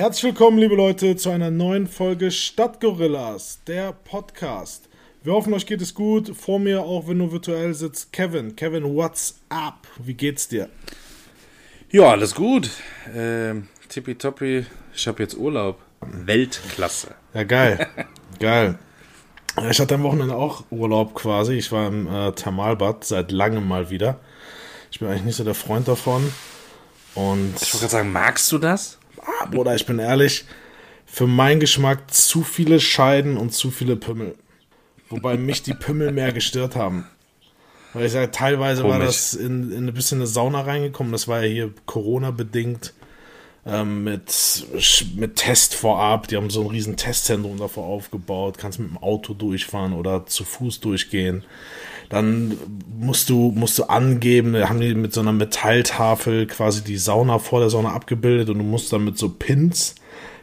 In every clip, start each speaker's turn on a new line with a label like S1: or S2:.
S1: Herzlich willkommen, liebe Leute, zu einer neuen Folge Stadtgorillas, der Podcast. Wir hoffen, euch geht es gut. Vor mir, auch wenn du virtuell sitzt, Kevin. Kevin, what's up? Wie geht's dir?
S2: Ja, alles gut. Ähm, tippitoppi. Ich habe jetzt Urlaub. Weltklasse.
S1: Ja, geil. geil. Ich hatte am Wochenende auch Urlaub quasi. Ich war im äh, Thermalbad seit langem mal wieder. Ich bin eigentlich nicht so der Freund davon. Und
S2: ich wollte gerade sagen, magst du das?
S1: Ah, Bruder, ich bin ehrlich, für meinen Geschmack zu viele Scheiden und zu viele Pimmel. Wobei mich die Pimmel mehr gestört haben. Weil ich sage, teilweise Komisch. war das in, in ein bisschen eine Sauna reingekommen. Das war ja hier Corona-bedingt ähm, mit, mit Test vorab. Die haben so ein riesen Testzentrum davor aufgebaut. Kannst mit dem Auto durchfahren oder zu Fuß durchgehen. Dann musst du, musst du angeben, da haben die mit so einer Metalltafel quasi die Sauna vor der Sauna abgebildet und du musst dann mit so Pins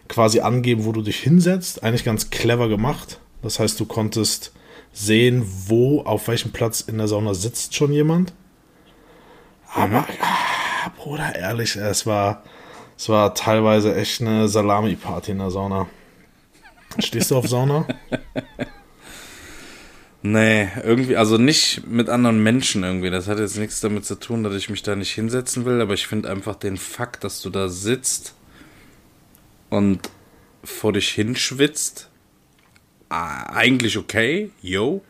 S1: quasi angeben, wo du dich hinsetzt. Eigentlich ganz clever gemacht. Das heißt, du konntest sehen, wo, auf welchem Platz in der Sauna sitzt schon jemand. Aber, ah, Bruder, ehrlich, es war, es war teilweise echt eine Salami-Party in der Sauna. Stehst du auf Sauna?
S2: Nee, irgendwie, also nicht mit anderen Menschen irgendwie. Das hat jetzt nichts damit zu tun, dass ich mich da nicht hinsetzen will, aber ich finde einfach den Fakt, dass du da sitzt und vor dich hinschwitzt, eigentlich okay, yo.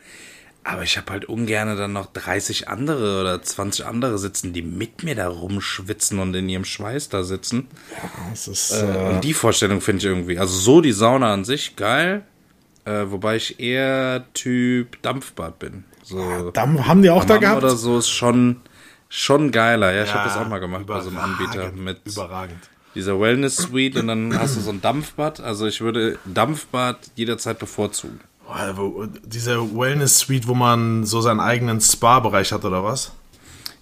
S2: Aber ich habe halt ungern dann noch 30 andere oder 20 andere sitzen, die mit mir da rumschwitzen und in ihrem Schweiß da sitzen. Ja, das ist. Äh, äh, und die Vorstellung finde ich irgendwie. Also so die Sauna an sich, geil. Äh, wobei ich eher Typ Dampfbad bin. So
S1: ja, Dampf haben die auch da gehabt?
S2: Oder so ist schon, schon geiler. Ja, ich ja, habe das auch mal gemacht bei so einem Anbieter mit.
S1: Überragend
S2: dieser Wellness Suite und dann hast du so ein Dampfbad. Also ich würde Dampfbad jederzeit bevorzugen.
S1: Diese Wellness Suite, wo man so seinen eigenen Spa-Bereich hat, oder was?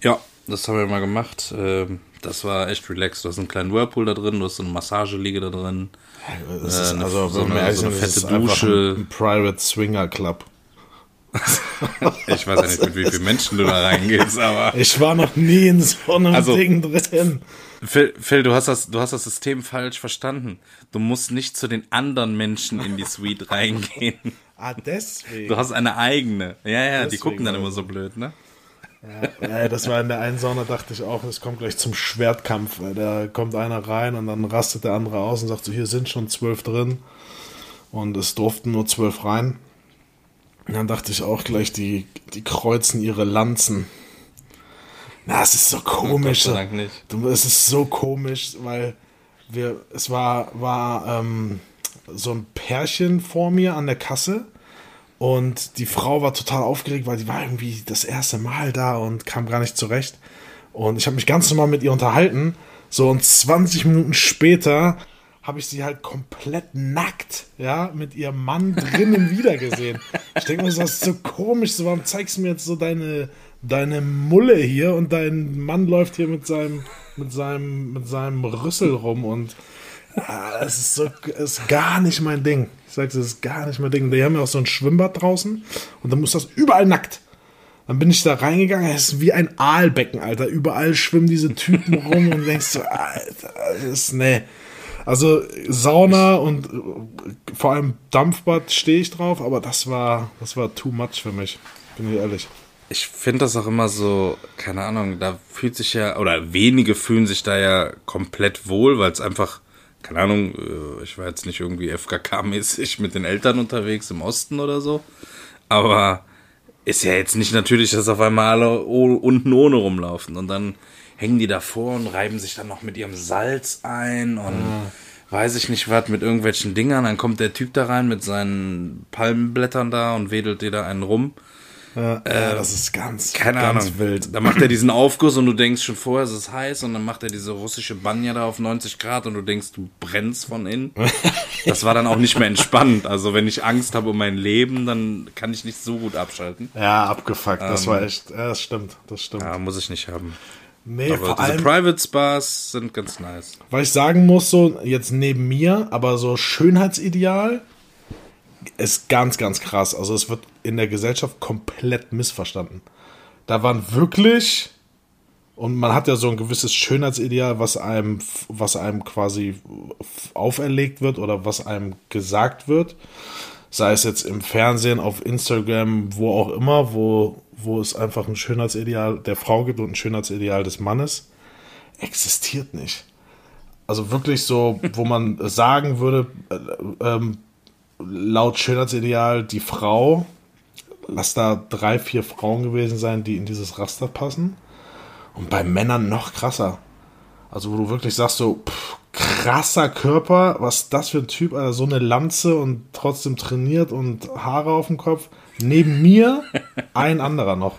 S2: Ja, das haben wir mal gemacht. Ähm, das war echt relaxed. Du hast einen kleinen Whirlpool da drin, du hast so eine Massageliege da drin.
S1: Das ist äh, also so eine, so eine fette Dusche. Ein Private Swinger Club.
S2: ich weiß ja nicht, mit wie vielen Menschen du da reingehst, aber.
S1: Ich war noch nie in so einem also, Ding drin.
S2: Phil, Phil, du, hast das, du hast das System falsch verstanden. Du musst nicht zu den anderen Menschen in die Suite reingehen.
S1: Ah, deswegen.
S2: Du hast eine eigene. Ja, ja, deswegen die gucken dann immer so blöd, ne?
S1: Ja, das war in der einen Sauna, dachte ich auch, es kommt gleich zum Schwertkampf. Da kommt einer rein und dann rastet der andere aus und sagt so, hier sind schon zwölf drin. Und es durften nur zwölf rein. Und dann dachte ich auch gleich, die, die kreuzen ihre Lanzen. Na, es ist so komisch. Gott sei Dank nicht. Es ist so komisch, weil wir, es war, war ähm, so ein Pärchen vor mir an der Kasse und die Frau war total aufgeregt, weil die war irgendwie das erste Mal da und kam gar nicht zurecht. Und ich habe mich ganz normal mit ihr unterhalten. So und 20 Minuten später habe ich sie halt komplett nackt, ja, mit ihrem Mann drinnen wiedergesehen. Ich denke mir, das ist so komisch. So, warum zeigst du mir jetzt so deine deine Mulle hier und dein Mann läuft hier mit seinem, mit seinem, mit seinem Rüssel rum und ah, es ist so, ist gar nicht mein Ding. Ich sag's, es ist gar nicht mein Ding. Die haben ja auch so ein Schwimmbad draußen und dann muss das überall nackt. Dann bin ich da reingegangen, es ist wie ein Aalbecken, Alter. Überall schwimmen diese Typen rum und denkst so, Alter, das ist, nee. Also Sauna und vor allem Dampfbad stehe ich drauf, aber das war, das war too much für mich, bin ich ehrlich
S2: ich finde das auch immer so, keine Ahnung, da fühlt sich ja, oder wenige fühlen sich da ja komplett wohl, weil es einfach, keine Ahnung, äh, ich war jetzt nicht irgendwie FKK-mäßig mit den Eltern unterwegs im Osten oder so, aber ist ja jetzt nicht natürlich, dass auf einmal alle unten ohne rumlaufen. Und dann hängen die davor und reiben sich dann noch mit ihrem Salz ein und ja. weiß ich nicht was mit irgendwelchen Dingern, dann kommt der Typ da rein mit seinen Palmenblättern da und wedelt dir da einen rum
S1: ja, äh, das ist ganz,
S2: keine ganz Ahnung. wild. Da macht er diesen Aufguss und du denkst schon vorher, es ist heiß und dann macht er diese russische Banja da auf 90 Grad und du denkst, du brennst von innen. das war dann auch nicht mehr entspannt. Also wenn ich Angst habe um mein Leben, dann kann ich nicht so gut abschalten.
S1: Ja, abgefuckt. Das ähm, war echt, ja, das stimmt, das stimmt.
S2: Ja, muss ich nicht haben. Nee, aber vor allem, Private Spas sind ganz nice.
S1: Weil ich sagen muss, so jetzt neben mir, aber so Schönheitsideal ist ganz, ganz krass. Also es wird in der Gesellschaft komplett missverstanden. Da waren wirklich und man hat ja so ein gewisses Schönheitsideal, was einem, was einem quasi auferlegt wird oder was einem gesagt wird. Sei es jetzt im Fernsehen, auf Instagram, wo auch immer, wo, wo es einfach ein Schönheitsideal der Frau gibt und ein Schönheitsideal des Mannes, existiert nicht. Also wirklich so, wo man sagen würde, äh, ähm, laut Schönheitsideal, die Frau, lass da drei, vier Frauen gewesen sein, die in dieses Raster passen und bei Männern noch krasser. Also, wo du wirklich sagst, so, pff, krasser Körper, was das für ein Typ, Alter, so eine Lanze und trotzdem trainiert und Haare auf dem Kopf. Neben mir ein anderer noch.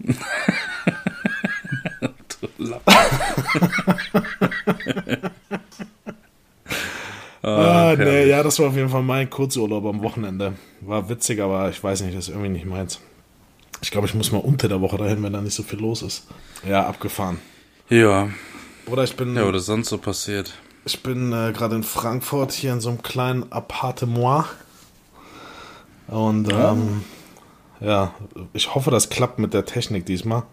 S1: ah, nee, ja, das war auf jeden Fall mein Kurzurlaub am Wochenende. War witzig, aber ich weiß nicht, das ist irgendwie nicht meins. Ich glaube, ich muss mal unter der Woche dahin, wenn da nicht so viel los ist. Ja, abgefahren.
S2: Ja.
S1: Oder ich bin.
S2: Ja, oder sonst so passiert.
S1: Ich bin äh, gerade in Frankfurt hier in so einem kleinen Appartement. Und ähm, ja, ich hoffe, das klappt mit der Technik diesmal.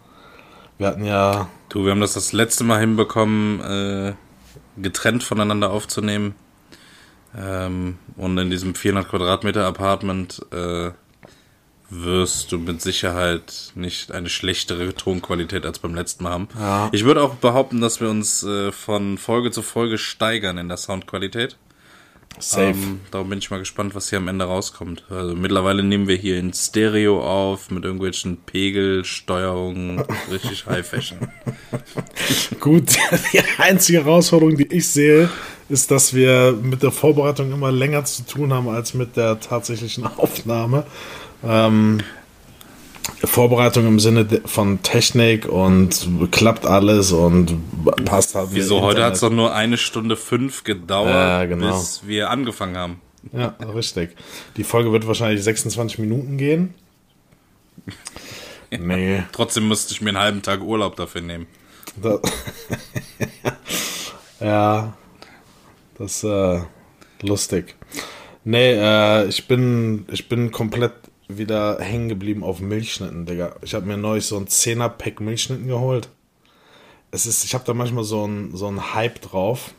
S1: Wir hatten ja.
S2: Du, wir haben das das letzte Mal hinbekommen, äh, getrennt voneinander aufzunehmen. Ähm, und in diesem 400 Quadratmeter Apartment äh, wirst du mit Sicherheit nicht eine schlechtere Tonqualität als beim letzten Mal haben.
S1: Ja.
S2: Ich würde auch behaupten, dass wir uns äh, von Folge zu Folge steigern in der Soundqualität.
S1: Safe.
S2: Ähm, darum bin ich mal gespannt, was hier am Ende rauskommt. Also mittlerweile nehmen wir hier in Stereo auf mit irgendwelchen Pegelsteuerungen, richtig High Fashion.
S1: Gut, die einzige Herausforderung, die ich sehe, ist, dass wir mit der Vorbereitung immer länger zu tun haben als mit der tatsächlichen Aufnahme. Ähm, Vorbereitung im Sinne von Technik und klappt alles und passt halt.
S2: Wieso? Heute hat es doch nur eine Stunde fünf gedauert,
S1: Ja, genau.
S2: bis wir angefangen haben.
S1: Ja, richtig. Die Folge wird wahrscheinlich 26 Minuten gehen. Nee.
S2: Trotzdem musste ich mir einen halben Tag Urlaub dafür nehmen.
S1: Da, ja, das ist äh, lustig. Nee, äh, ich bin, ich bin komplett wieder hängen geblieben auf Milchschnitten, Digga. Ich habe mir neulich so ein 10er-Pack Milchschnitten geholt. Es ist, ich habe da manchmal so ein, so ein Hype drauf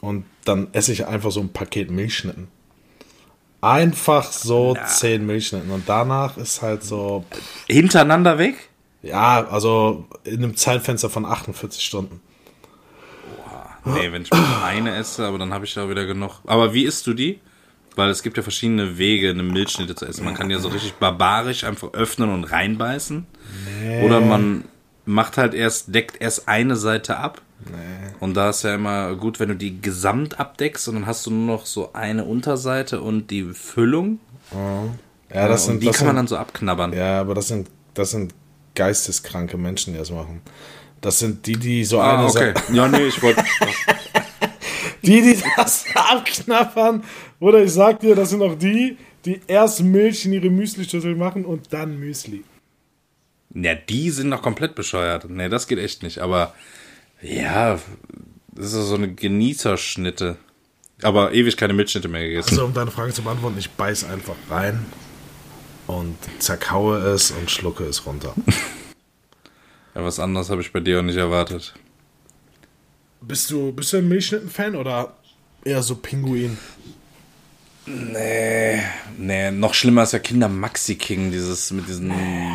S1: und dann esse ich einfach so ein Paket Milchschnitten. Einfach so
S2: Na.
S1: 10 Milchschnitten und danach ist halt so, pff,
S2: Hintereinander weg?
S1: ja, also in einem Zeitfenster von 48 Stunden.
S2: Nee, wenn ich eine esse, aber dann habe ich da wieder genug. Aber wie isst du die? Weil es gibt ja verschiedene Wege, eine Milchschnitte zu essen. Man kann ja so richtig barbarisch einfach öffnen und reinbeißen. Oder man macht halt erst, deckt erst eine Seite ab. Und da ist ja immer gut, wenn du die gesamt abdeckst und dann hast du nur noch so eine Unterseite und die Füllung.
S1: Ja, das
S2: und
S1: sind,
S2: die
S1: das
S2: kann man
S1: sind,
S2: dann so abknabbern.
S1: ja, aber das sind, das sind geisteskranke Menschen, die das machen. Das sind die, die so
S2: Ah,
S1: eine
S2: okay.
S1: Sa-
S2: Ja, nee, ich wollte.
S1: Die, die das abknappern. Oder ich sag dir, das sind auch die, die erst Milch in ihre Müsli-Schüssel machen und dann Müsli.
S2: Ja, die sind noch komplett bescheuert. Nee, das geht echt nicht. Aber ja, das ist so eine Genießerschnitte. Aber ewig keine Milchschnitte mehr gegessen.
S1: Also, um deine Frage zu beantworten, ich beiß einfach rein und zerkaue es und schlucke es runter.
S2: Ja, was anderes habe ich bei dir auch nicht erwartet.
S1: Bist du, bist du ein Milchschnitten-Fan oder eher so Pinguin?
S2: Nee, nee, noch schlimmer ist ja Kinder Maxi King, dieses mit diesen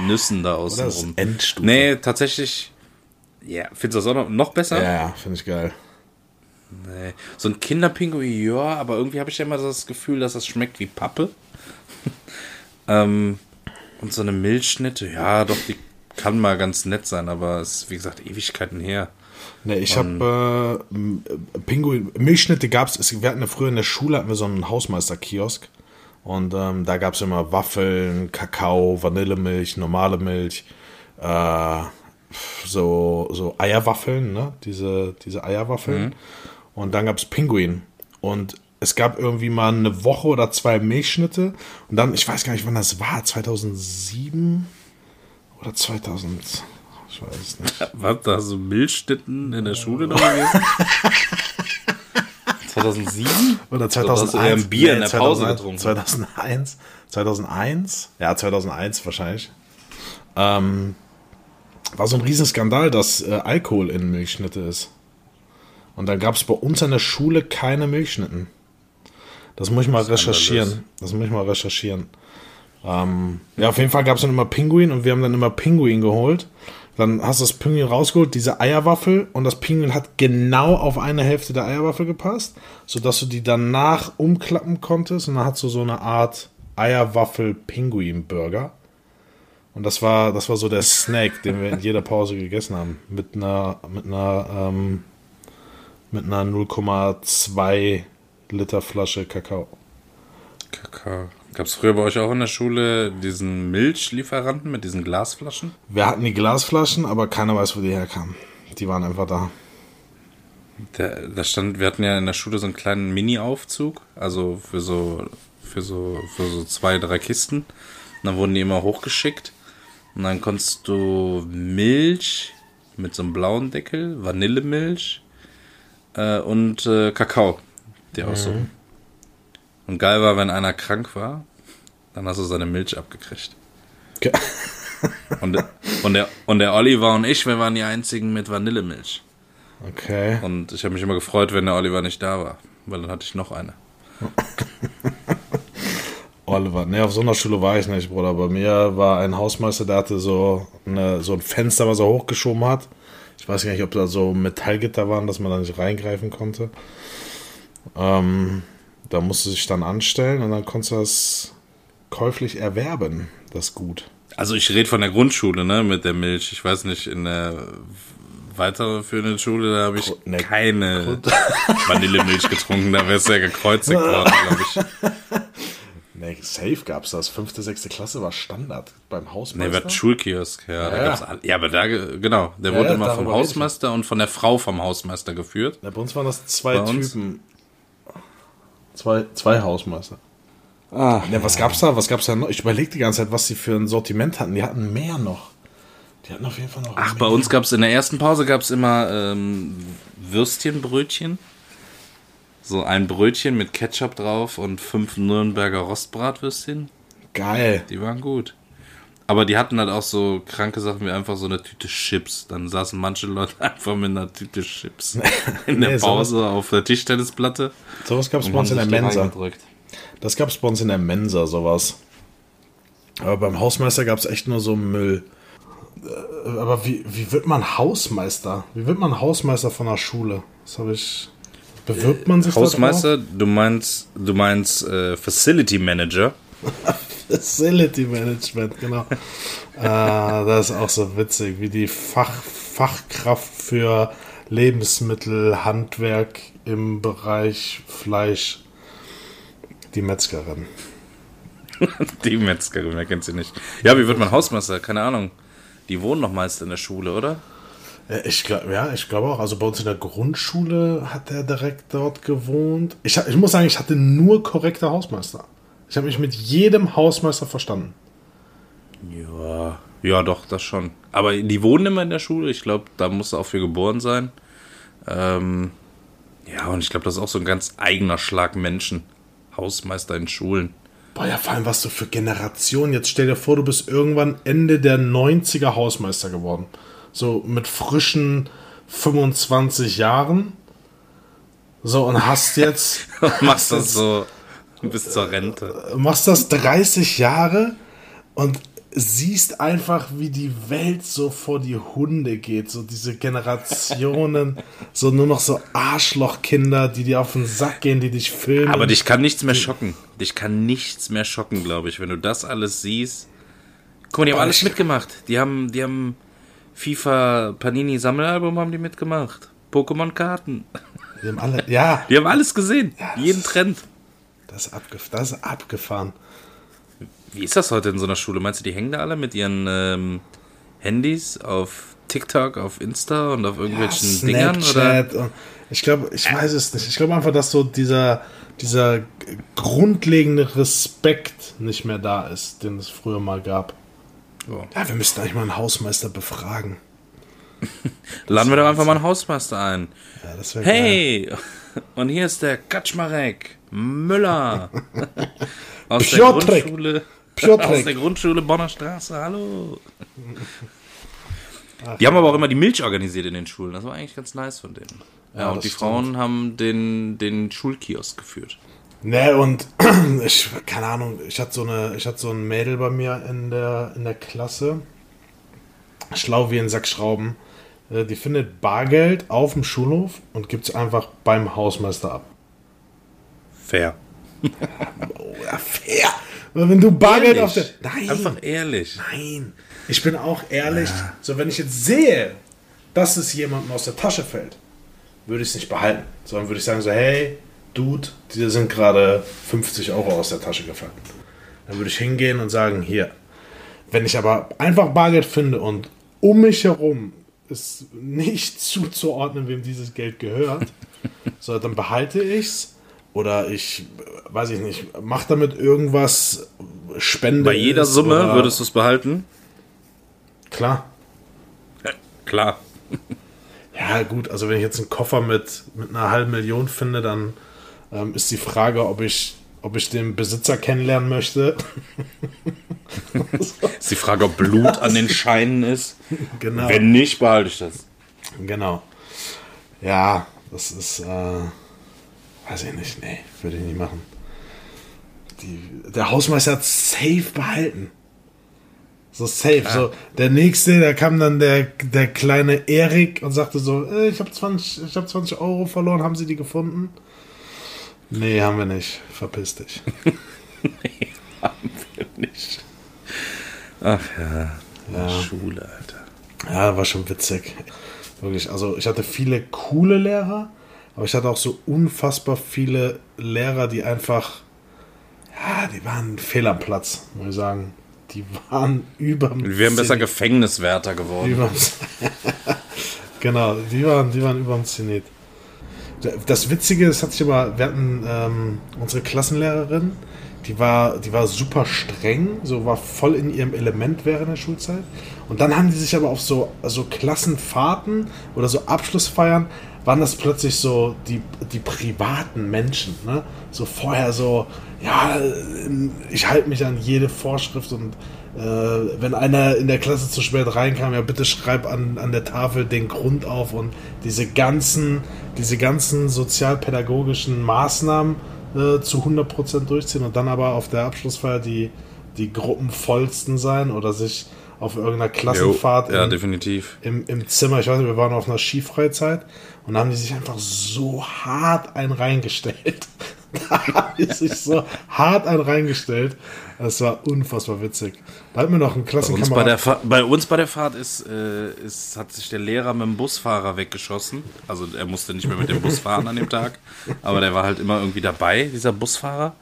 S2: Nüssen da
S1: Oder das
S2: außenrum.
S1: ist Endstufe.
S2: Nee, tatsächlich. Ja, findest du das auch noch, besser?
S1: Ja, ja, finde ich geil.
S2: Nee. So ein Kinderpinguin, ja, aber irgendwie habe ich ja immer das Gefühl, dass das schmeckt wie Pappe. ähm, und so eine Milchschnitte, ja, doch, die kann mal ganz nett sein, aber es ist, wie gesagt, Ewigkeiten her.
S1: Ne, ich habe äh, Pinguin, Milchschnitte gab es, wir hatten ja früher in der Schule hatten wir so einen Hausmeister-Kiosk und ähm, da gab es immer Waffeln, Kakao, Vanillemilch, normale Milch, äh, so, so Eierwaffeln, ne? diese, diese Eierwaffeln und dann gab es Pinguin und es gab irgendwie mal eine Woche oder zwei Milchschnitte und dann, ich weiß gar nicht, wann das war, 2007 oder 2000, ich weiß nicht.
S2: Was, da so Milchschnitten in der Schule noch gewesen? 2007?
S1: Oder
S2: So, da hast
S1: 2001.
S2: du eher ein Bier in der
S1: 2001,
S2: Pause getrunken.
S1: 2001. 2001? Ja, 2001 wahrscheinlich. Ähm, war so ein Riesenskandal, dass äh, Alkohol in Milchschnitte ist. Und dann gab es bei uns an der Schule keine Milchschnitten. Das muss ich mal recherchieren. Das muss ich mal recherchieren. Ähm, ja, auf jeden Fall gab es dann immer Pinguin und wir haben dann immer Pinguin geholt. Dann hast du das Pinguin rausgeholt, diese Eierwaffel und das Pinguin hat genau auf eine Hälfte der Eierwaffel gepasst, sodass du die danach umklappen konntest und dann hast du so eine Art Eierwaffel-Pinguin-Burger. Und das war, das war so der Snack, den wir in jeder Pause gegessen haben. Mit einer, mit einer, ähm, mit einer 0,2 Liter Flasche Kakao.
S2: Kakao. Gab es früher bei euch auch in der Schule diesen Milchlieferanten mit diesen Glasflaschen?
S1: Wir hatten die Glasflaschen, aber keiner weiß, wo die herkamen. Die waren einfach da.
S2: Der, da stand, wir hatten ja in der Schule so einen kleinen Mini-Aufzug, also für so, für so, für so zwei, drei Kisten. Und dann wurden die immer hochgeschickt. Und dann konntest du Milch mit so einem blauen Deckel, Vanillemilch äh, und äh, Kakao. Die auch so. Und geil war, wenn einer krank war, dann hast du seine Milch abgekriegt.
S1: Ge-
S2: Und, der- und, der, und der Oliver und ich, wir waren die einzigen mit Vanillemilch.
S1: Okay.
S2: Und ich habe mich immer gefreut, wenn der Oliver nicht da war, weil dann hatte ich noch eine.
S1: Oliver. Ne, auf so einer Schule war ich nicht, Bruder. Bei mir war ein Hausmeister, der hatte so, eine, so ein Fenster, was er hochgeschoben hat. Ich weiß gar nicht, ob da so Metallgitter waren, dass man da nicht reingreifen konnte. Ähm, da musste sich dann anstellen und dann konntest du das käuflich erwerben, das Gut.
S2: Also ich rede von der Grundschule, ne, mit der Milch. Ich weiß nicht, in der weiterführenden Schule, da habe ich
S1: ne,
S2: keine Vanillemilch getrunken. Da wär's ja gekreuzigt worden, glaube ich.
S1: Ne, safe gab's das. Fünfte, sechste Klasse war Standard beim Hausmeister.
S2: wir hatten Schulkiosk, ja. Da
S1: Ja.
S2: gab's all, ja, aber da, ge- genau, der
S1: Ja,
S2: wurde
S1: ja,
S2: immer vom. Hausmeister und von der Frau vom Hausmeister geführt.
S1: Ja, bei uns waren das zwei? Typen. Zwei, zwei Hausmeister. Ah, ja, was gab's da? Was gab's da noch? Ich überlege die ganze Zeit, was sie für ein Sortiment hatten. Die hatten mehr noch. Die hatten auf jeden Fall noch.
S2: Ach,
S1: mehr.
S2: bei uns gab's in der ersten Pause gab's immer ähm, Würstchenbrötchen. So ein Brötchen mit Ketchup drauf und fünf Nürnberger Rostbratwürstchen.
S1: Geil.
S2: Die waren gut. Aber die hatten halt auch so kranke Sachen wie einfach so eine Tüte Chips. Dann saßen manche Leute einfach mit einer Tüte Chips in der
S1: Nee, sowas-
S2: Pause auf der Tischtennisplatte.
S1: Sowas gab's
S2: und
S1: bei uns in der Mensa. Das gab's bei uns in der Mensa, sowas. Aber beim Hausmeister gab's echt nur so Müll. Äh, Aber wie, wie wird man Hausmeister? Wie wird man Hausmeister von einer Schule? Das habe ich. Bewirbt man sich drauf?
S2: Hausmeister, du meinst, du meinst äh, Facility Manager.
S1: Facility Management, genau. äh, das ist auch so witzig, wie die Fach, Fachkraft für Lebensmittel, Handwerk im Bereich Fleisch, die Metzgerin.
S2: Die Metzgerin, wer kennt sie nicht? Ja, wie wird man Hausmeister? Keine Ahnung. Die wohnen noch meist in der Schule, oder?
S1: Äh, Ich glaube, ja, ich glaube auch. Also bei uns in der Grundschule hat er direkt dort gewohnt. Ich, ich muss sagen, ich hatte nur korrekte Hausmeister. Ich habe mich mit jedem Hausmeister verstanden.
S2: Ja, ja, doch, das schon. Aber die wohnen immer in der Schule. Ich glaube, da musst du auch für geboren sein. Ähm, ja, und ich glaube, das ist auch so ein ganz eigener Schlag Menschen. Hausmeister in Schulen.
S1: Boah, ja, vor allem was du für Generationen. Jetzt stell dir vor, du bist irgendwann Ende der 90er Hausmeister geworden. So mit frischen 25 Jahren. So, und hast jetzt,
S2: machst das so bis zur Rente.
S1: machst das 30 Jahre und siehst einfach, wie die Welt so vor die Hunde geht. So diese Generationen, so nur noch so Arschlochkinder, die dir auf den Sack gehen, die dich filmen.
S2: Aber dich kann nichts mehr schocken. Dich kann nichts mehr schocken, glaube ich, wenn du das alles siehst. Guck mal, die haben alles mitgemacht. Die haben, die haben FIFA Panini Sammelalbum haben die mitgemacht. Pokémon Karten.
S1: Die haben alle, ja,
S2: Die haben alles gesehen.
S1: das-
S2: Jeden Trend.
S1: Das ist, abgef das ist abgefahren.
S2: Wie ist das heute in so einer Schule? Meinst du, die hängen da alle mit ihren ähm, Handys auf TikTok, auf Insta und auf irgendwelchen Dingern? Oder?
S1: Ich glaube, ich weiß es nicht. Ich glaube einfach, dass so dieser, dieser grundlegende Respekt nicht mehr da ist, den es früher mal gab.
S2: Ja.
S1: Ja, wir müssten eigentlich mal einen Hausmeister befragen.
S2: Laden wir doch einfach mal einen Hausmeister ein.
S1: Ja, das wäre geil.
S2: Hey, und hier ist der Kaczmarek Müller aus der
S1: Piotrek.
S2: Grundschule
S1: Piotrek.
S2: aus der Grundschule Bonner Straße. Hallo. Die haben aber auch immer die Milch organisiert in den Schulen. Das war eigentlich ganz nice von denen. Ja,
S1: Ja,
S2: und die
S1: stimmt.
S2: Frauen haben den, den Schulkiosk geführt.
S1: Ne, und ich, keine Ahnung, ich hatte so eine, ich hatte so ein Mädel bei mir in der, in der Klasse. Schlau wie ein Sack Schrauben. Äh, Die findet Bargeld auf dem Schulhof und gibt es einfach beim Hausmeister ab.
S2: Fair.
S1: Oh, ja, fair. Wenn du Bargeld auf der. Nein.
S2: Einfach ehrlich.
S1: Nein. Ich bin auch ehrlich. So, wenn ich jetzt sehe, dass es jemandem aus der Tasche fällt, würde ich es nicht behalten. Sondern würde ich sagen so, hey, Dude, dir sind gerade 50 Euro aus der Tasche gefallen. Dann würde ich hingehen und sagen, hier. Wenn ich aber einfach Bargeld finde und um mich herum ist nicht zuzuordnen, wem dieses Geld gehört, so, dann behalte ich's oder ich, äh, weiß ich nicht, mach damit irgendwas, Spende.
S2: Bei jeder Summe würdest du es behalten?
S1: Klar.
S2: Klar.
S1: Ja, gut, also wenn ich jetzt einen Koffer mit, mit einer halben Million finde, dann ähm, ist die Frage, ob ich, ob ich den Besitzer kennenlernen möchte.
S2: Ist die Frage, ob Blut an den Scheinen ist.
S1: genau.
S2: Wenn nicht, behalte ich das.
S1: Genau. Ja, das ist, äh, weiß ich nicht, nee, würde ich nicht machen. Die, der Hausmeister hat safe behalten. So safe. So, der nächste, da kam dann der, der kleine Erik und sagte so, äh, ich habe 20, ich hab 20 Euro verloren, haben Sie die gefunden? Nee, haben wir nicht. Verpiss dich.
S2: Nicht. Ach ja.
S1: Ja.
S2: Schule, Alter.
S1: Ja, war schon witzig. Wirklich, also ich hatte viele coole Lehrer, aber ich hatte auch so unfassbar viele Lehrer, die einfach, ja, die waren fehl am Platz, muss ich sagen. Die waren überm
S2: Wir wären besser. Gefängniswärter geworden.
S1: Überm genau, die waren, die waren überm Zenit. Das Witzige, das hat sich aber, wir hatten ähm, unsere Klassenlehrerin, die war, die war super streng, so war voll in ihrem Element während der Schulzeit. Und dann haben die sich aber auf so, so Klassenfahrten oder so Abschlussfeiern, waren das plötzlich so die, die privaten Menschen. Ne? So vorher so, ja, ich halte mich an jede Vorschrift und äh, wenn einer in der Klasse zu spät reinkam, ja bitte schreib an, an der Tafel den Grund auf und diese ganzen, diese ganzen sozialpädagogischen Maßnahmen äh, zu 100% durchziehen und dann aber auf der Abschlussfeier die, die Gruppenvollsten sein oder sich auf irgendeiner Klassenfahrt
S2: Jo, ja,
S1: in-
S2: definitiv.
S1: im, im Zimmer, ich weiß nicht, wir waren auf einer Skifreizeit und da haben die sich einfach so hart ein reingestellt. Da haben die sich so hart ein reingestellt. Das war unfassbar witzig. Da hat mir noch ein
S2: Bei uns bei, bei uns bei der Fahrt ist, äh, ist, hat sich der Lehrer mit dem Busfahrer weggeschossen. Also er musste nicht mehr mit dem Bus fahren an dem Tag. Aber der war halt immer irgendwie dabei, dieser Busfahrer.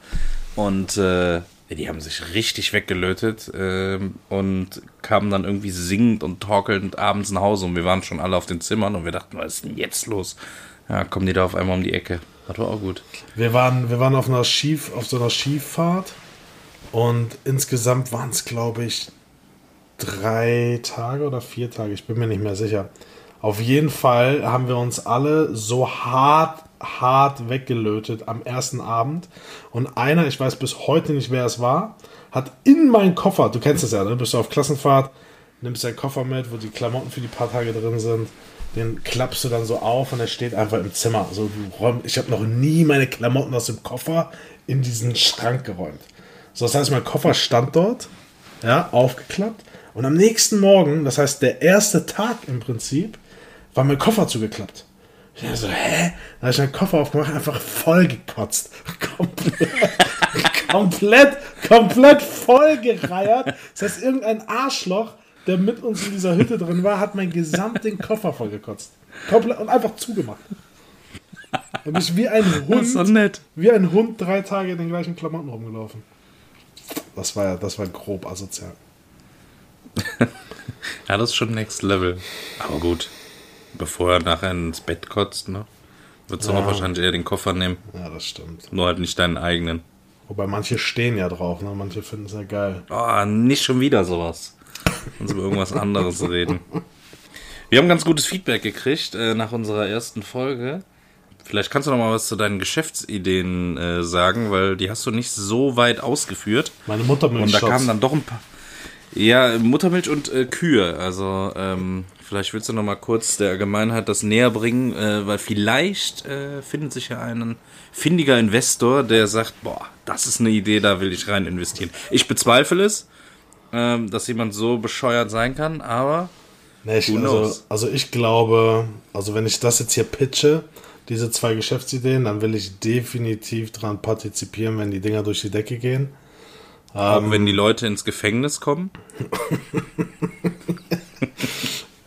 S2: Und äh, die haben sich richtig weggelötet ähm, und kamen dann irgendwie singend und torkelnd abends nach Hause. Und wir waren schon alle auf den Zimmern und wir dachten, was ist denn jetzt los? Ja, kommen die da auf einmal um die Ecke. Das war auch gut.
S1: Wir waren, wir waren auf einer Skif, auf so einer Skifahrt und insgesamt waren es, glaube ich, drei Tage oder vier Tage. Ich bin mir nicht mehr sicher. Auf jeden Fall haben wir uns alle so hart, hart weggelötet am ersten Abend. Und einer, ich weiß bis heute nicht, wer es war, hat in meinen Koffer, du kennst es ja, ne? bist du auf Klassenfahrt, nimmst deinen Koffer mit, wo die Klamotten für die paar Tage drin sind. Den klappst du dann so auf und er steht einfach im Zimmer. So, du räum- ich habe noch nie meine Klamotten aus dem Koffer in diesen Schrank geräumt. So, das heißt, mein Koffer stand dort, ja, aufgeklappt. Und am nächsten Morgen, das heißt der erste Tag im Prinzip, war mein Koffer zugeklappt. Ich dachte so, hä? Da habe ich meinen Koffer aufgemacht, einfach voll gekotzt. Komplett, komplett, komplett voll gereiert. Das heißt, irgendein Arschloch, der mit uns in dieser Hütte drin war, hat meinen gesamten Koffer voll gekotzt. Komplett und einfach zugemacht. Da bin ich wie ein
S2: Das ist so
S1: Hund,
S2: nett.
S1: wie ein Hund drei Tage in den gleichen Klamotten rumgelaufen. Das war ja, das war grob asozial.
S2: Ja, das ist schon Next Level. Aber gut, bevor er nachher ins Bett kotzt, ne? Würdest du
S1: Ja.
S2: auch wahrscheinlich eher den Koffer nehmen.
S1: Ja, das stimmt.
S2: Nur halt nicht deinen eigenen.
S1: Wobei manche stehen ja drauf, ne? Manche finden es ja geil.
S2: Oh, nicht schon wieder sowas. Uns über irgendwas anderes reden. Wir haben ganz gutes Feedback gekriegt äh, nach unserer ersten Folge. Vielleicht kannst du noch mal was zu deinen Geschäftsideen äh, sagen, weil die hast du nicht so weit ausgeführt.
S1: Meine Mutter
S2: Und da kamen dann doch ein paar. Ja, Muttermilch und äh, Kühe. Also ähm, vielleicht willst du noch mal kurz der Allgemeinheit das näher bringen, äh, weil vielleicht äh, findet sich ja ein findiger Investor, der sagt, boah, das ist eine Idee, da will ich rein investieren. Ich bezweifle es, ähm, dass jemand so bescheuert sein kann, aber
S1: Nee, ich, also, also ich glaube, also wenn ich das jetzt hier pitche, diese zwei Geschäftsideen, dann will ich definitiv dran partizipieren, wenn die Dinger durch die Decke gehen.
S2: Auch ähm, wenn die Leute ins Gefängnis kommen?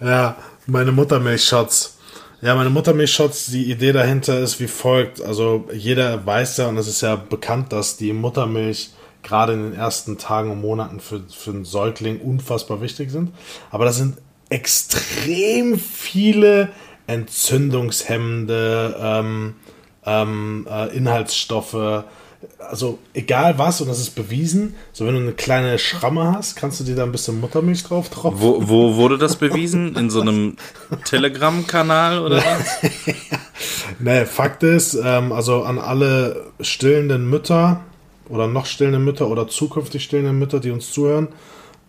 S1: ja, meine Muttermilchshots. Ja, meine Muttermilchshots, die Idee dahinter ist wie folgt. Also jeder weiß ja, und es ist ja bekannt, dass die Muttermilch gerade in den ersten Tagen und Monaten für, für einen Säugling unfassbar wichtig sind. Aber das sind extrem viele entzündungshemmende ähm, ähm, äh, Inhaltsstoffe. Also egal was, und das ist bewiesen, so wenn du eine kleine Schramme hast, kannst du dir da ein bisschen Muttermilch drauf tropfen.
S2: Wo, wo wurde das bewiesen? In so einem Telegram-Kanal oder was?
S1: ne, Fakt ist, ähm, also an alle stillenden Mütter oder noch stillende Mütter oder zukünftig stillende Mütter, die uns zuhören,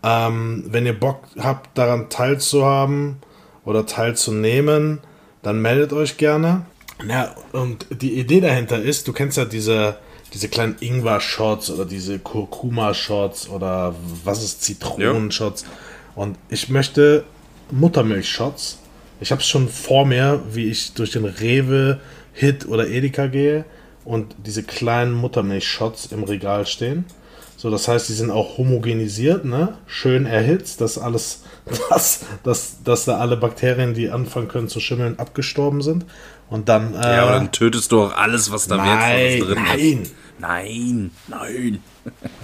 S1: ähm, wenn ihr Bock habt, daran teilzuhaben oder teilzunehmen, dann meldet euch gerne. Ja, und die Idee dahinter ist, du kennst ja diese, diese kleinen Ingwer-Shots oder diese Kurkuma-Shots oder was ist Zitronen-Shots. Ja. Und ich möchte Muttermilch-Shots. Ich habe es schon vor mir, wie ich durch den Rewe, Hit oder Edeka gehe und diese kleinen Muttermilch-Shots im Regal stehen. So, das heißt, die sind auch homogenisiert, ne? Schön erhitzt, dass alles, dass, dass, dass da alle Bakterien, die anfangen können zu schimmeln, abgestorben sind. Und dann.
S2: Äh, ja, aber dann tötest du auch alles, was da
S1: nein, drin nein.
S2: ist. Nein, nein.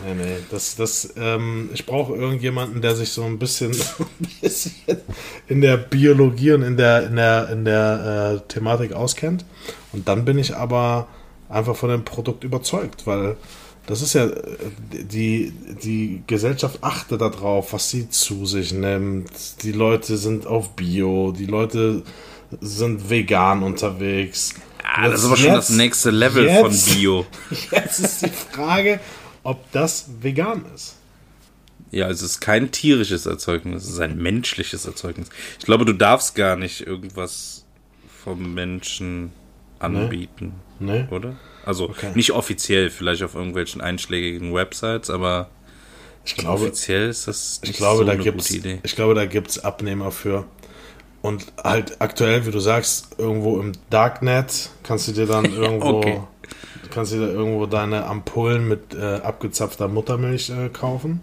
S1: Nee, nee. Das, das, ähm, ich brauche irgendjemanden, der sich so ein bisschen, ein bisschen in der Biologie und in der, in der, in der äh, Thematik auskennt. Und dann bin ich aber einfach von dem Produkt überzeugt, weil das ist ja, die, die Gesellschaft achtet darauf, was sie zu sich nimmt. Die Leute sind auf Bio, die Leute sind vegan unterwegs.
S2: Ah, das ist aber schon das nächste Level jetzt, von Bio.
S1: Jetzt ist die Frage, ob das vegan ist.
S2: Ja, es ist kein tierisches Erzeugnis, es ist ein menschliches Erzeugnis. Ich glaube, du darfst gar nicht irgendwas vom Menschen anbieten. Nee. Nee. Oder? Also okay. nicht offiziell, vielleicht auf irgendwelchen einschlägigen Websites, aber
S1: ich glaube,
S2: offiziell ist das
S1: nicht ich glaube, so da eine gibt's, gute Idee. Ich glaube, da gibt es Abnehmer für. Und halt aktuell, wie du sagst, irgendwo im Darknet kannst du dir dann irgendwo okay. kannst du dir irgendwo deine Ampullen mit äh, abgezapfter Muttermilch äh, kaufen.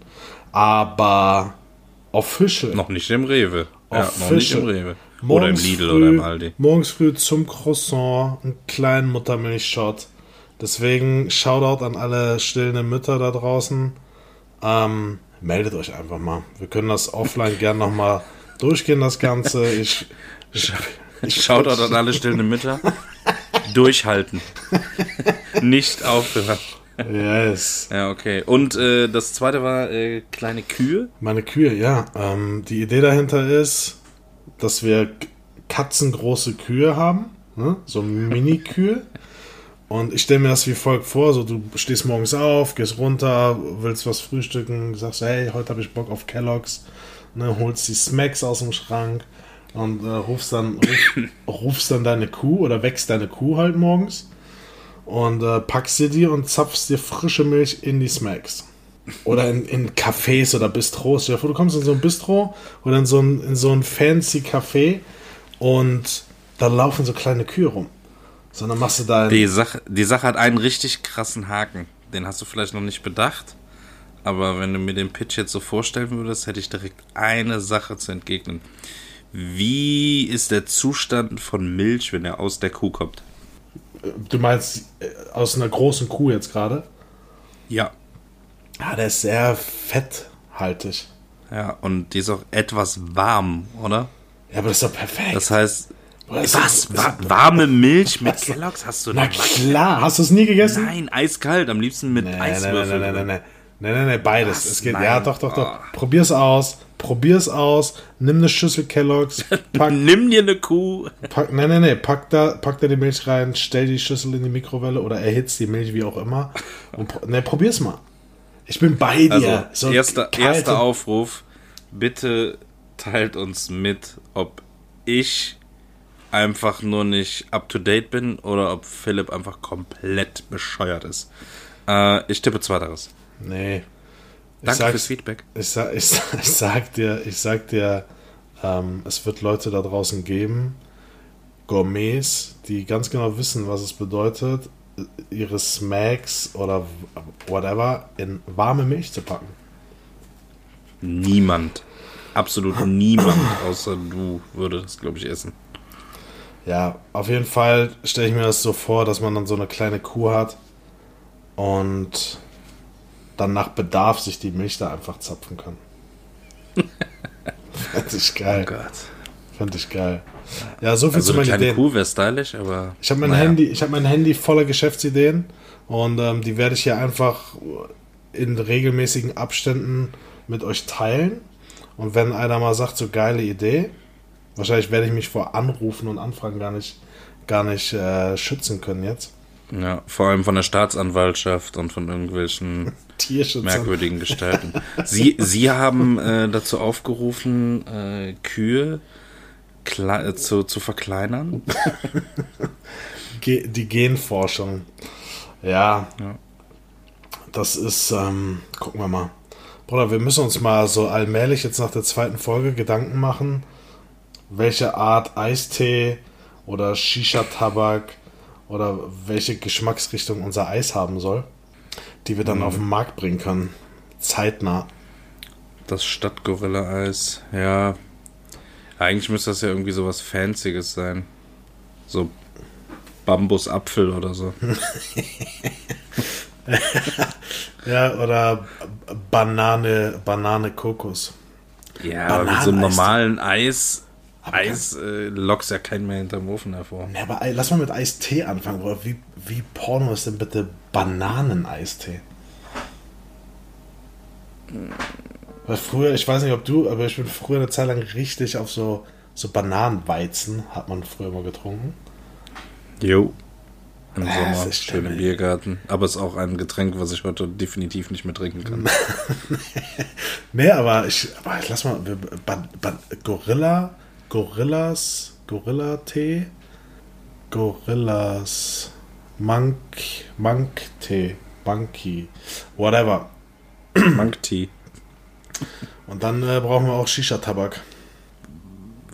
S1: Aber official.
S2: Noch nicht im Rewe.
S1: Ja, noch nicht im
S2: Rewe. Oder im Lidl früh, oder im Aldi.
S1: Morgens früh zum Croissant, einen kleinen Muttermilchshot. Deswegen Shoutout an alle stillenden Mütter da draußen. Ähm, meldet euch einfach mal. Wir können das offline gern nochmal durchgehen, das Ganze. Ich,
S2: ich, ich Shoutout an alle stillenden Mütter. Durchhalten. Nicht aufhören.
S1: Yes.
S2: Ja, okay. Und äh, das zweite war äh, kleine Kühe?
S1: Meine Kühe, ja. Ähm, die Idee dahinter ist, dass wir katzengroße Kühe haben. Ne? So Mini-Kühe. Und ich stelle mir das wie folgt vor: so, du stehst morgens auf, gehst runter, willst was frühstücken, sagst, hey, heute habe ich Bock auf Kelloggs, ne, holst die Smacks aus dem Schrank und äh, rufst, dann, ruf, rufst dann deine Kuh oder wächst deine Kuh halt morgens und äh, packst sie dir und zapfst dir frische Milch in die Smacks. Oder in, in Cafés oder Bistros. Ja, du kommst in so ein Bistro oder in so ein, in so ein fancy Café und da laufen so kleine Kühe rum sondern machst du da.
S2: Die Sache, die Sache hat einen richtig krassen Haken. Den hast du vielleicht noch nicht bedacht. Aber wenn du mir den Pitch jetzt so vorstellen würdest, hätte ich direkt eine Sache zu entgegnen. Wie ist der Zustand von Milch, wenn er aus der Kuh kommt?
S1: Du meinst äh, aus einer großen Kuh jetzt gerade?
S2: Ja.
S1: Ah, der ist sehr fetthaltig.
S2: Ja, und die ist auch etwas warm, oder?
S1: Ja, aber das ist doch perfekt.
S2: Das heißt, was? was? Wa warme Milch mit Kelloggs hast du
S1: Na klar, hast du es nie gegessen?
S2: Nein, eiskalt, am liebsten mit nee, Eiswürfeln.
S1: Nein, nein, nein, nein, nein, nein, nein, beides. Was? Es geht, nein. ja, doch, doch, doch. Oh. Probier's aus, probier's aus, nimm eine Schüssel Kelloggs,
S2: pack, nimm dir eine Kuh.
S1: Pack, nein, nein, nein, pack da, pack da die Milch rein, stell die Schüssel in die Mikrowelle oder erhitzt die Milch, wie auch immer. Und, ne, probier's mal. Ich bin bei dir.
S2: Also, so erster, erster Aufruf bitte teilt uns mit, ob ich einfach nur nicht up to date bin oder ob Philipp einfach komplett bescheuert ist. Äh, ich tippe zweiteres.
S1: Nee. Ich
S2: Danke
S1: sag's-
S2: fürs Feedback.
S1: Ich sag, ich, sag- ich sag dir, ich sag dir, ähm, es wird Leute da draußen geben, Gourmets, die ganz genau wissen, was es bedeutet, ihre Smacks oder whatever in warme Milch zu packen.
S2: Niemand. Absolut niemand außer du würde das, glaube ich, essen.
S1: Ja, auf jeden Fall stelle ich mir das so vor, dass man dann so eine kleine Kuh hat und dann nach Bedarf sich die Milch da einfach zapfen kann. Fand ich geil.
S2: Gott.
S1: Fand ich geil. Ja, so viel
S2: Also
S1: zu
S2: eine
S1: meinen Ideen.
S2: Kuh wäre stylisch, aber.
S1: Ich habe mein
S2: naja.
S1: Handy, ich habe mein Handy voller Geschäftsideen und ähm, die werde ich hier einfach in regelmäßigen Abständen mit euch teilen. Und wenn einer mal sagt, so geile Idee, wahrscheinlich werde ich mich vor Anrufen und Anfragen gar nicht, gar nicht äh, schützen können jetzt.
S2: Ja, vor allem von der Staatsanwaltschaft und von irgendwelchen merkwürdigen Gestalten. Sie, Sie haben äh, dazu aufgerufen, äh, Kühe klei- äh, zu, zu verkleinern.
S1: Ge die Genforschung. Ja.
S2: Ja.
S1: Das ist, ähm, gucken wir mal. Bruder, wir müssen uns mal so allmählich jetzt nach der zweiten Folge Gedanken machen, welche Art Eistee oder Shisha-Tabak oder welche Geschmacksrichtung unser Eis haben soll, die wir dann auf den Markt bringen können. Zeitnah.
S2: Das Stadtgorilla-Eis, ja. Eigentlich müsste das ja irgendwie sowas Fancyes sein. So Bambusapfel oder so.
S1: Ja, oder Banane, Banane Kokos.
S2: Ja, aber mit so einem normalen Eis, Eis äh, lockst ja keinen mehr hinterm Ofen hervor.
S1: Ja, aber lass mal mit Eistee anfangen, Bruder. Wie, wie Porno ist denn bitte Bananeneistee? Weil früher, ich weiß nicht, ob du, aber ich bin früher eine Zeit lang richtig auf so, so Bananenweizen, hat man früher mal getrunken.
S2: Jo. Im
S1: Äh,
S2: Sommer, schön im Biergarten. Aber ist auch ein Getränk, was ich heute definitiv nicht mehr trinken kann.
S1: Nee, aber ich, aber lass mal, Ban, Ban, Gorilla, Gorillas, Gorilla-Tee, Gorillas, Monk, Monk-Tee, Monkey, whatever.
S2: Monk Tea.
S1: Und dann äh, brauchen wir auch Shisha-Tabak.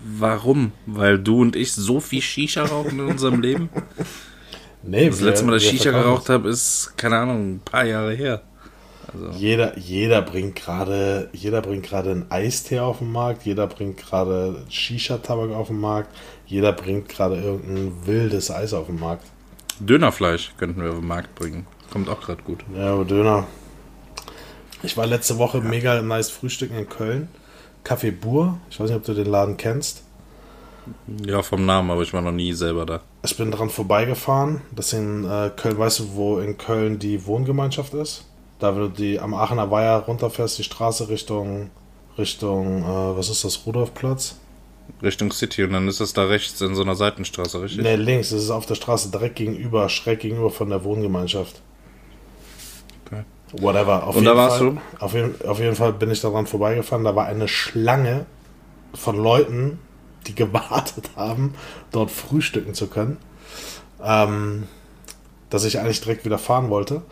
S2: Warum? Weil du und ich so viel Shisha rauchen in unserem Leben?
S1: Nee,
S2: Das letzte Mal, dass ich Shisha geraucht habe, ist, keine Ahnung, ein paar Jahre her. Also,
S1: Jeder, jeder bringt gerade, jeder bringt gerade einen Eistee auf den Markt, jeder bringt gerade Shisha-Tabak auf den Markt, jeder bringt gerade irgendein wildes Eis auf den Markt.
S2: Dönerfleisch könnten wir auf den Markt bringen. Kommt auch gerade gut.
S1: Ja, aber Döner. Ich war letzte Woche mega nice frühstücken in Köln. Café Bur. Ich weiß nicht, ob du den Laden kennst.
S2: Ja, vom Namen, aber ich war noch nie selber da.
S1: Ich bin dran vorbeigefahren. Das in äh, Köln, weißt du, wo in Köln die Wohngemeinschaft ist? Da, wenn du die am Aachener Weiher runterfährst, die Straße Richtung, Richtung, äh, was ist das, Rudolfplatz?
S2: Richtung City und dann ist das da rechts in so einer Seitenstraße, richtig?
S1: Ne, links. Das ist auf der Straße direkt gegenüber, schräg gegenüber von der Wohngemeinschaft. Whatever. Auf
S2: Und
S1: jeden
S2: da warst
S1: Fall,
S2: du?
S1: Auf jeden, auf jeden Fall bin ich daran vorbeigefahren. Da war eine Schlange von Leuten, die gewartet haben, dort frühstücken zu können. Ähm, dass ich eigentlich direkt wieder fahren wollte.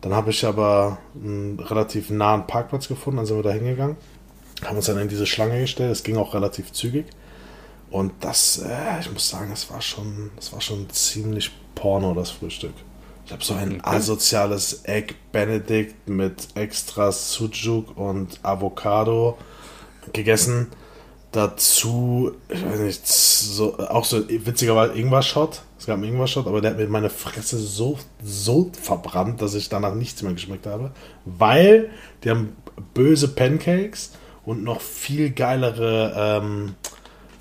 S1: Dann habe ich aber einen relativ nahen Parkplatz gefunden, dann sind wir da hingegangen. Haben uns dann in diese Schlange gestellt. Es ging auch relativ zügig. Und das, äh, ich muss sagen, das war schon, das war schon ziemlich Porno, das Frühstück. Ich habe so ein asoziales Egg Benedict mit extra Sujuk und Avocado gegessen. Dazu, ich weiß nicht, so, auch so witzigerweise Ingwer-Shot. Es gab einen Ingwer-Shot, aber der hat mir meine Fresse so, so verbrannt, dass ich danach nichts mehr geschmeckt habe. Weil die haben böse Pancakes und noch viel geilere, ähm,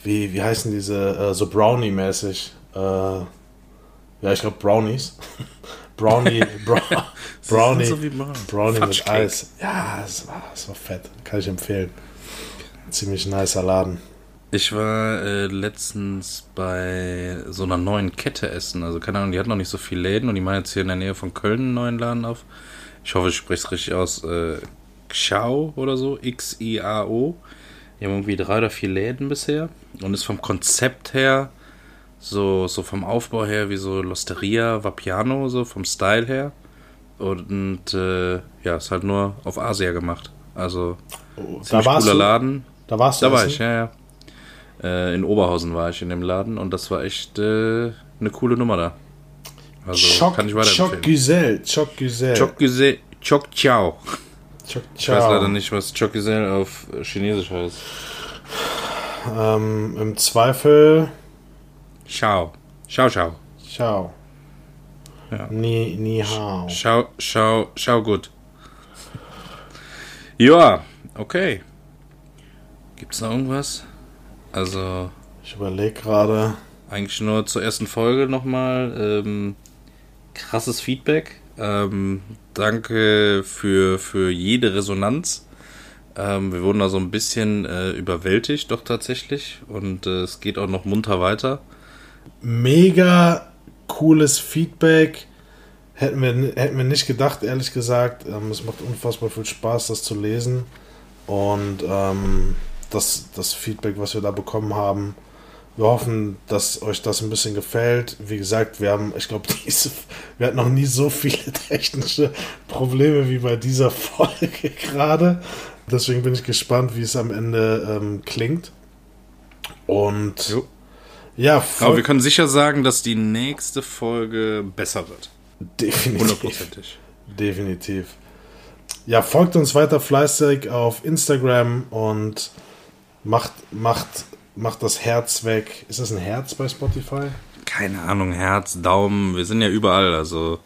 S1: wie, wie heißen diese, äh, so Brownie-mäßig. Äh, ja, ich glaube Brownies. Brownie, Bra Brownie,
S2: so
S1: Brownie mit. Eis. Ja, es war, es war fett. Kann ich empfehlen. Ziemlich nicer Laden.
S2: Ich war äh, letztens bei so einer neuen Kette essen. Also keine Ahnung, die hat noch nicht so viele Läden und die machen jetzt hier in der Nähe von Köln einen neuen Laden auf. Ich hoffe, ich spreche es richtig aus. Äh, Xiao oder so, X-I-A-O. Die haben irgendwie drei oder vier Läden bisher und ist vom Konzept her, so, so vom Aufbau her, wie so Losteria Vapiano, so vom Style her. Und äh, ja, ist halt nur auf Asia gemacht. Also
S1: Oh,
S2: ziemlich cooler
S1: du,
S2: Laden.
S1: Da warst du.
S2: Da war
S1: essen?
S2: ich, ja, ja. Äh, in Oberhausen war ich in dem Laden und das war echt äh, eine coole Nummer da. Also
S1: Choc,
S2: kann ich
S1: Choc
S2: weiterempfehlen.
S1: Güzel. Choc Güzel.
S2: Choc Güzel, Choc Ciao.
S1: Choc
S2: Ich weiß
S1: Ciao.
S2: leider nicht, was Choc Güzel auf Chinesisch heißt.
S1: Ähm, Im Zweifel.
S2: Ciao. Ciao, ciao.
S1: Ciao.
S2: Ja.
S1: Ni, ni hao.
S2: Schau, schau, schau gut. Ja, okay. Gibt's noch irgendwas? Also,
S1: Ich überlege gerade.
S2: eigentlich nur zur ersten Folge nochmal. Ähm, krasses Feedback. Ähm, danke für, für jede Resonanz. Ähm, wir wurden da so ein bisschen äh, überwältigt, doch tatsächlich. Und äh, es geht auch noch munter weiter.
S1: Mega cooles Feedback. Hätten wir, hätten wir nicht gedacht, ehrlich gesagt. Ähm, es macht unfassbar viel Spaß, das zu lesen. Und ähm, das, das Feedback, was wir da bekommen haben, wir hoffen, dass euch das ein bisschen gefällt. Wie gesagt, wir haben, ich glaube, wir hatten noch nie so viele technische Probleme wie bei dieser Folge gerade. Deswegen bin ich gespannt, wie es am Ende ähm, klingt. Und
S2: Jo.
S1: Ja,
S2: Aber wir
S1: voll,
S2: können sicher sagen, dass die nächste Folge besser wird.
S1: definitiv.
S2: Hundertprozentig.
S1: Definitiv. Ja, folgt uns weiter fleißig auf Instagram und macht, macht, macht das Herz weg. Ist das ein Herz bei Spotify?
S2: keine Ahnung, Herz, Daumen, wir sind ja überall, also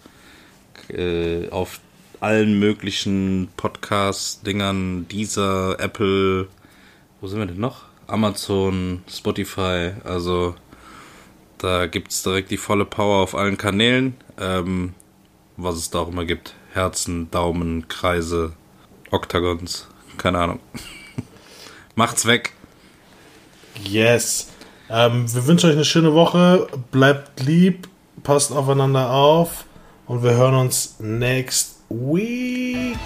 S2: äh, auf allen möglichen Podcast-Dingern, dieser Apple, wo sind wir denn noch? Amazon, Spotify, also da gibt es direkt die volle Power auf allen Kanälen, ähm, was es da auch immer gibt. Herzen, Daumen, Kreise, Oktagons, keine Ahnung. Macht's weg.
S1: Yes. Ähm, wir wünschen euch eine schöne Woche. Bleibt lieb. Passt aufeinander auf. Und wir hören uns next week.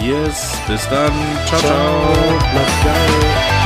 S2: Yes, bis dann. ciao. ciao.
S1: Ciao. Bleibt geil.